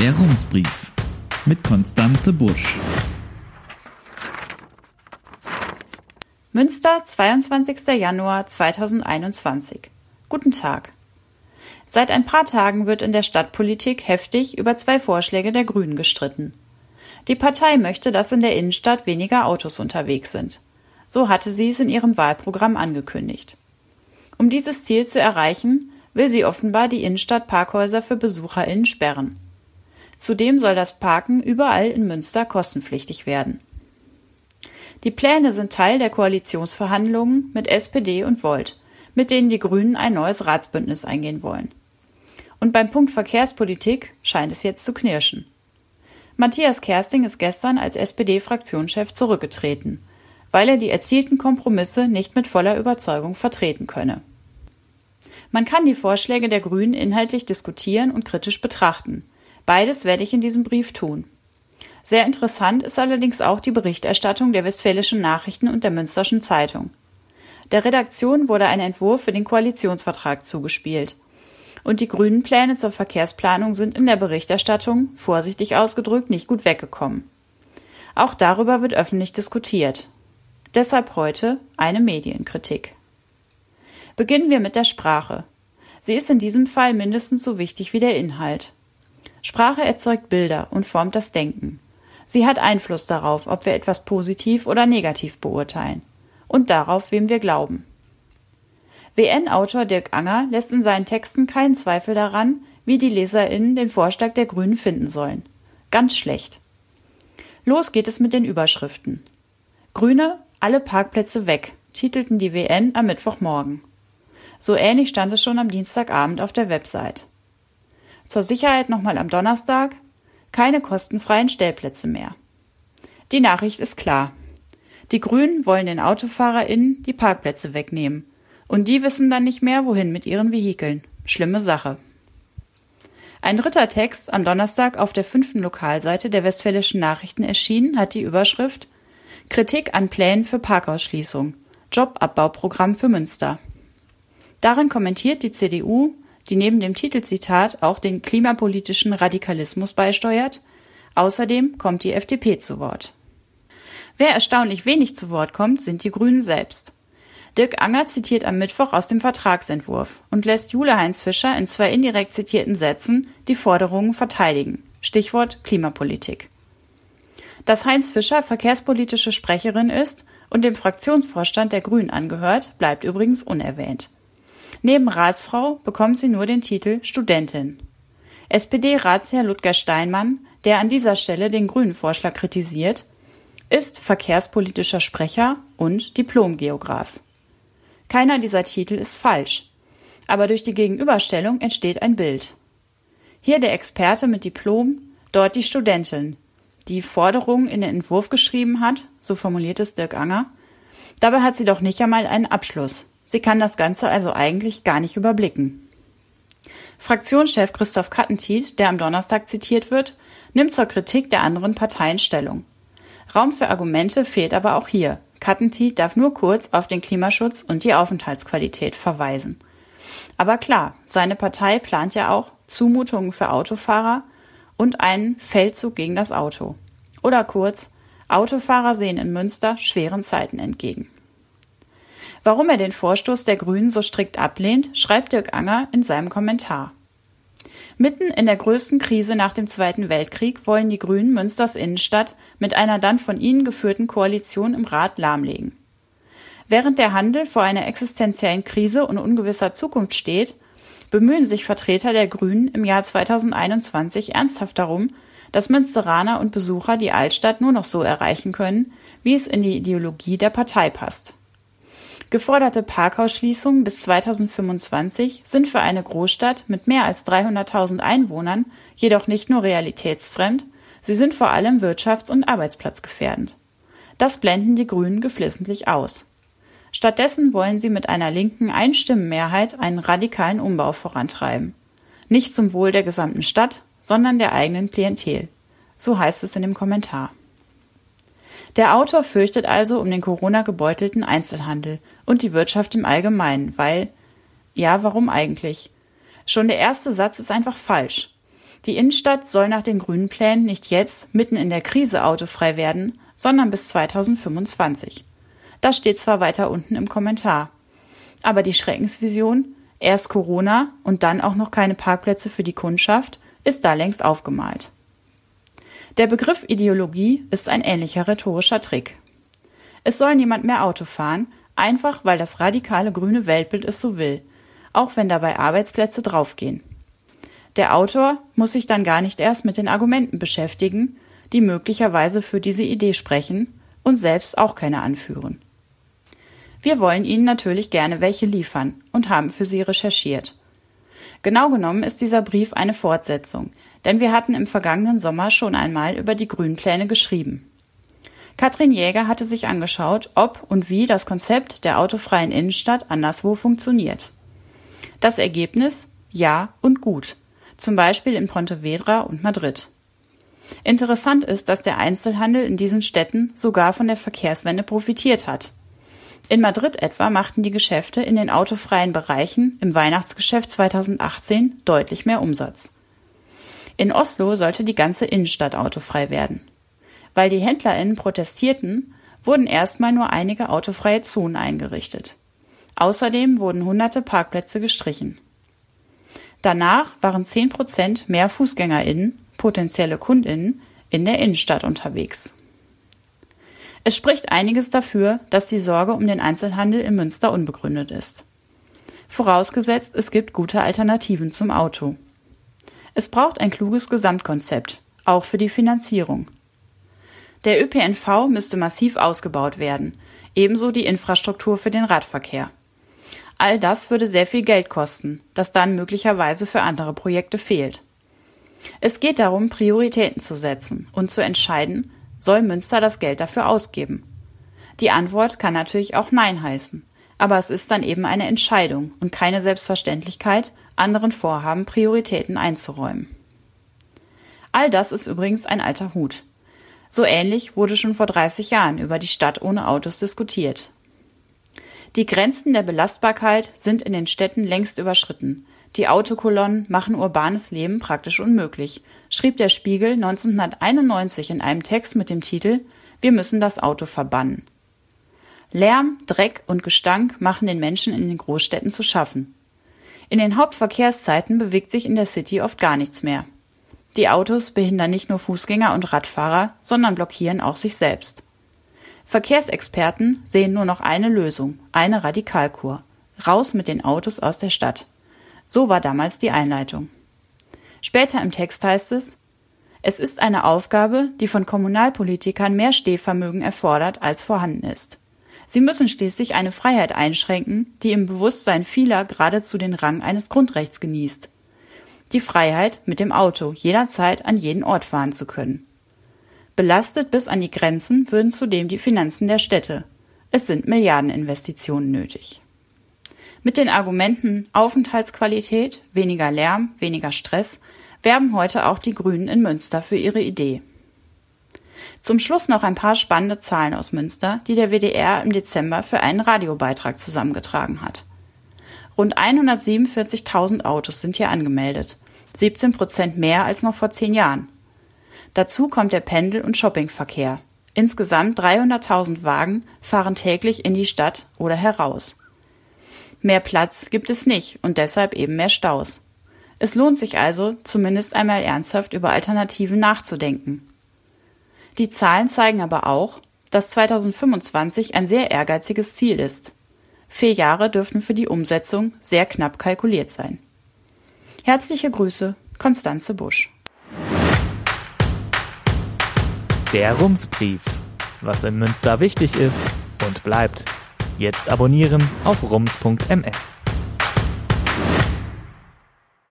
Der Rumsbrief mit Konstanze Busch. Münster, 22. Januar 2021. Guten Tag. Seit ein paar Tagen wird in der Stadtpolitik heftig über zwei Vorschläge der Grünen gestritten. Die Partei möchte, dass in der Innenstadt weniger Autos unterwegs sind. So hatte sie es in ihrem Wahlprogramm angekündigt. Um dieses Ziel zu erreichen, will sie offenbar die Innenstadtparkhäuser für BesucherInnen sperren. Zudem soll das Parken überall in Münster kostenpflichtig werden. Die Pläne sind Teil der Koalitionsverhandlungen mit SPD und Volt, mit denen die Grünen ein neues Ratsbündnis eingehen wollen. Und beim Punkt Verkehrspolitik scheint es jetzt zu knirschen. Matthias Kersting ist gestern als SPD-Fraktionschef zurückgetreten, weil er die erzielten Kompromisse nicht mit voller Überzeugung vertreten könne. Man kann die Vorschläge der Grünen inhaltlich diskutieren und kritisch betrachten. Beides werde ich in diesem Brief tun. Sehr interessant ist allerdings auch die Berichterstattung der Westfälischen Nachrichten und der Münsterschen Zeitung. Der Redaktion wurde ein Entwurf für den Koalitionsvertrag zugespielt. Und die grünen Pläne zur Verkehrsplanung sind in der Berichterstattung, vorsichtig ausgedrückt, nicht gut weggekommen. Auch darüber wird öffentlich diskutiert. Deshalb heute eine Medienkritik. Beginnen wir mit der Sprache. Sie ist in diesem Fall mindestens so wichtig wie der Inhalt. Sprache erzeugt Bilder und formt das Denken. Sie hat Einfluss darauf, ob wir etwas positiv oder negativ beurteilen und darauf, wem wir glauben. WN-Autor Dirk Anger lässt in seinen Texten keinen Zweifel daran, wie die LeserInnen den Vorschlag der Grünen finden sollen. Ganz schlecht. Los geht es mit den Überschriften. Grüne, alle Parkplätze weg, titelten die WN am Mittwochmorgen. So ähnlich stand es schon am Dienstagabend auf der Website. Zur Sicherheit nochmal am Donnerstag keine kostenfreien Stellplätze mehr. Die Nachricht ist klar. Die Grünen wollen den AutofahrerInnen die Parkplätze wegnehmen. Und die wissen dann nicht mehr, wohin mit ihren Vehikeln. Schlimme Sache. Ein dritter Text, am Donnerstag auf der fünften Lokalseite der Westfälischen Nachrichten erschienen, hat die Überschrift Kritik an Plänen für Parkausschließung. Jobabbauprogramm für Münster. Darin kommentiert die CDU, die neben dem Titelzitat auch den klimapolitischen Radikalismus beisteuert, außerdem kommt die FDP zu Wort. Wer erstaunlich wenig zu Wort kommt, sind die Grünen selbst. Dirk Anger zitiert am Mittwoch aus dem Vertragsentwurf und lässt Jule Heinz Fischer in zwei indirekt zitierten Sätzen die Forderungen verteidigen. Stichwort Klimapolitik. Dass Heinz Fischer verkehrspolitische Sprecherin ist und dem Fraktionsvorstand der Grünen angehört, bleibt übrigens unerwähnt. Neben Ratsfrau bekommt sie nur den Titel Studentin. SPD-Ratsherr Ludger Steinmann, der an dieser Stelle den grünen Vorschlag kritisiert, ist verkehrspolitischer Sprecher und Diplomgeograf. Keiner dieser Titel ist falsch, aber durch die Gegenüberstellung entsteht ein Bild. Hier der Experte mit Diplom, dort die Studentin, die Forderungen in den Entwurf geschrieben hat, so formuliert es Dirk Anger. Dabei hat sie doch nicht einmal einen Abschluss. Sie kann das Ganze also eigentlich gar nicht überblicken. Fraktionschef Christoph Kattentiet, der am Donnerstag zitiert wird, nimmt zur Kritik der anderen Parteien Stellung. Raum für Argumente fehlt aber auch hier. Kattentiet darf nur kurz auf den Klimaschutz und die Aufenthaltsqualität verweisen. Aber klar, seine Partei plant ja auch Zumutungen für Autofahrer und einen Feldzug gegen das Auto. Oder kurz, Autofahrer sehen in Münster schweren Zeiten entgegen. Warum er den Vorstoß der Grünen so strikt ablehnt, schreibt Dirk Anger in seinem Kommentar. Mitten in der größten Krise nach dem Zweiten Weltkrieg wollen die Grünen Münsters Innenstadt mit einer dann von ihnen geführten Koalition im Rat lahmlegen. Während der Handel vor einer existenziellen Krise und ungewisser Zukunft steht, bemühen sich Vertreter der Grünen im Jahr 2021 ernsthaft darum, dass Münsteraner und Besucher die Altstadt nur noch so erreichen können, wie es in die Ideologie der Partei passt. Geforderte Parkhausschließungen bis 2025 sind für eine Großstadt mit mehr als 300.000 Einwohnern jedoch nicht nur realitätsfremd, sie sind vor allem wirtschafts- und arbeitsplatzgefährdend. Das blenden die Grünen geflissentlich aus. Stattdessen wollen sie mit einer linken Einstimmenmehrheit einen radikalen Umbau vorantreiben. Nicht zum Wohl der gesamten Stadt, sondern der eigenen Klientel. So heißt es in dem Kommentar. Der Autor fürchtet also um den Corona-gebeutelten Einzelhandel und die Wirtschaft im Allgemeinen, weil ja, warum eigentlich? Schon der erste Satz ist einfach falsch. Die Innenstadt soll nach den grünen Plänen nicht jetzt, mitten in der Krise, autofrei werden, sondern bis 2025. Das steht zwar weiter unten im Kommentar. Aber die Schreckensvision, erst Corona und dann auch noch keine Parkplätze für die Kundschaft, ist da längst aufgemalt. Der Begriff Ideologie ist ein ähnlicher rhetorischer Trick. Es soll niemand mehr Auto fahren, einfach weil das radikale grüne Weltbild es so will, auch wenn dabei Arbeitsplätze draufgehen. Der Autor muss sich dann gar nicht erst mit den Argumenten beschäftigen, die möglicherweise für diese Idee sprechen und selbst auch keine anführen. Wir wollen Ihnen natürlich gerne welche liefern und haben für Sie recherchiert. Genau genommen ist dieser Brief eine Fortsetzung, denn wir hatten im vergangenen Sommer schon einmal über die Grünpläne geschrieben. Katrin Jäger hatte sich angeschaut, ob und wie das Konzept der autofreien Innenstadt anderswo funktioniert. Das Ergebnis? Ja und gut. Zum Beispiel in Pontevedra und Madrid. Interessant ist, dass der Einzelhandel in diesen Städten sogar von der Verkehrswende profitiert hat. In Madrid etwa machten die Geschäfte in den autofreien Bereichen im Weihnachtsgeschäft 2018 deutlich mehr Umsatz. In Oslo sollte die ganze Innenstadt autofrei werden. Weil die HändlerInnen protestierten, wurden erstmal nur einige autofreie Zonen eingerichtet. Außerdem wurden hunderte Parkplätze gestrichen. Danach waren 10 Prozent mehr FußgängerInnen, potenzielle KundInnen, in der Innenstadt unterwegs. Es spricht einiges dafür, dass die Sorge um den Einzelhandel in Münster unbegründet ist. Vorausgesetzt, es gibt gute Alternativen zum Auto. Es braucht ein kluges Gesamtkonzept, auch für die Finanzierung. Der ÖPNV müsste massiv ausgebaut werden, ebenso die Infrastruktur für den Radverkehr. All das würde sehr viel Geld kosten, das dann möglicherweise für andere Projekte fehlt. Es geht darum, Prioritäten zu setzen und zu entscheiden, soll Münster das Geld dafür ausgeben? Die Antwort kann natürlich auch Nein heißen, aber es ist dann eben eine Entscheidung und keine Selbstverständlichkeit, anderen Vorhaben Prioritäten einzuräumen. All das ist übrigens ein alter Hut. So ähnlich wurde schon vor 30 Jahren über die Stadt ohne Autos diskutiert. Die Grenzen der Belastbarkeit sind in den Städten längst überschritten. Die Autokolonnen machen urbanes Leben praktisch unmöglich schrieb der Spiegel 1991 in einem Text mit dem Titel Wir müssen das Auto verbannen. Lärm, Dreck und Gestank machen den Menschen in den Großstädten zu schaffen. In den Hauptverkehrszeiten bewegt sich in der City oft gar nichts mehr. Die Autos behindern nicht nur Fußgänger und Radfahrer, sondern blockieren auch sich selbst. Verkehrsexperten sehen nur noch eine Lösung, eine Radikalkur. Raus mit den Autos aus der Stadt. So war damals die Einleitung. Später im Text heißt es, es ist eine Aufgabe, die von Kommunalpolitikern mehr Stehvermögen erfordert, als vorhanden ist. Sie müssen schließlich eine Freiheit einschränken, die im Bewusstsein vieler geradezu den Rang eines Grundrechts genießt. Die Freiheit, mit dem Auto jederzeit an jeden Ort fahren zu können. Belastet bis an die Grenzen würden zudem die Finanzen der Städte. Es sind Milliardeninvestitionen nötig. Mit den Argumenten Aufenthaltsqualität, weniger Lärm, weniger Stress werben heute auch die Grünen in Münster für ihre Idee. Zum Schluss noch ein paar spannende Zahlen aus Münster, die der WDR im Dezember für einen Radiobeitrag zusammengetragen hat. Rund 147.000 Autos sind hier angemeldet, 17 Prozent mehr als noch vor zehn Jahren. Dazu kommt der Pendel- und Shoppingverkehr. Insgesamt 300.000 Wagen fahren täglich in die Stadt oder heraus. Mehr Platz gibt es nicht und deshalb eben mehr Staus. Es lohnt sich also, zumindest einmal ernsthaft über Alternativen nachzudenken. Die Zahlen zeigen aber auch, dass 2025 ein sehr ehrgeiziges Ziel ist. Vier Jahre dürften für die Umsetzung sehr knapp kalkuliert sein. Herzliche Grüße, Konstanze Busch. Der Rumsbrief. Was in Münster wichtig ist und bleibt. Jetzt abonnieren auf rums.ms.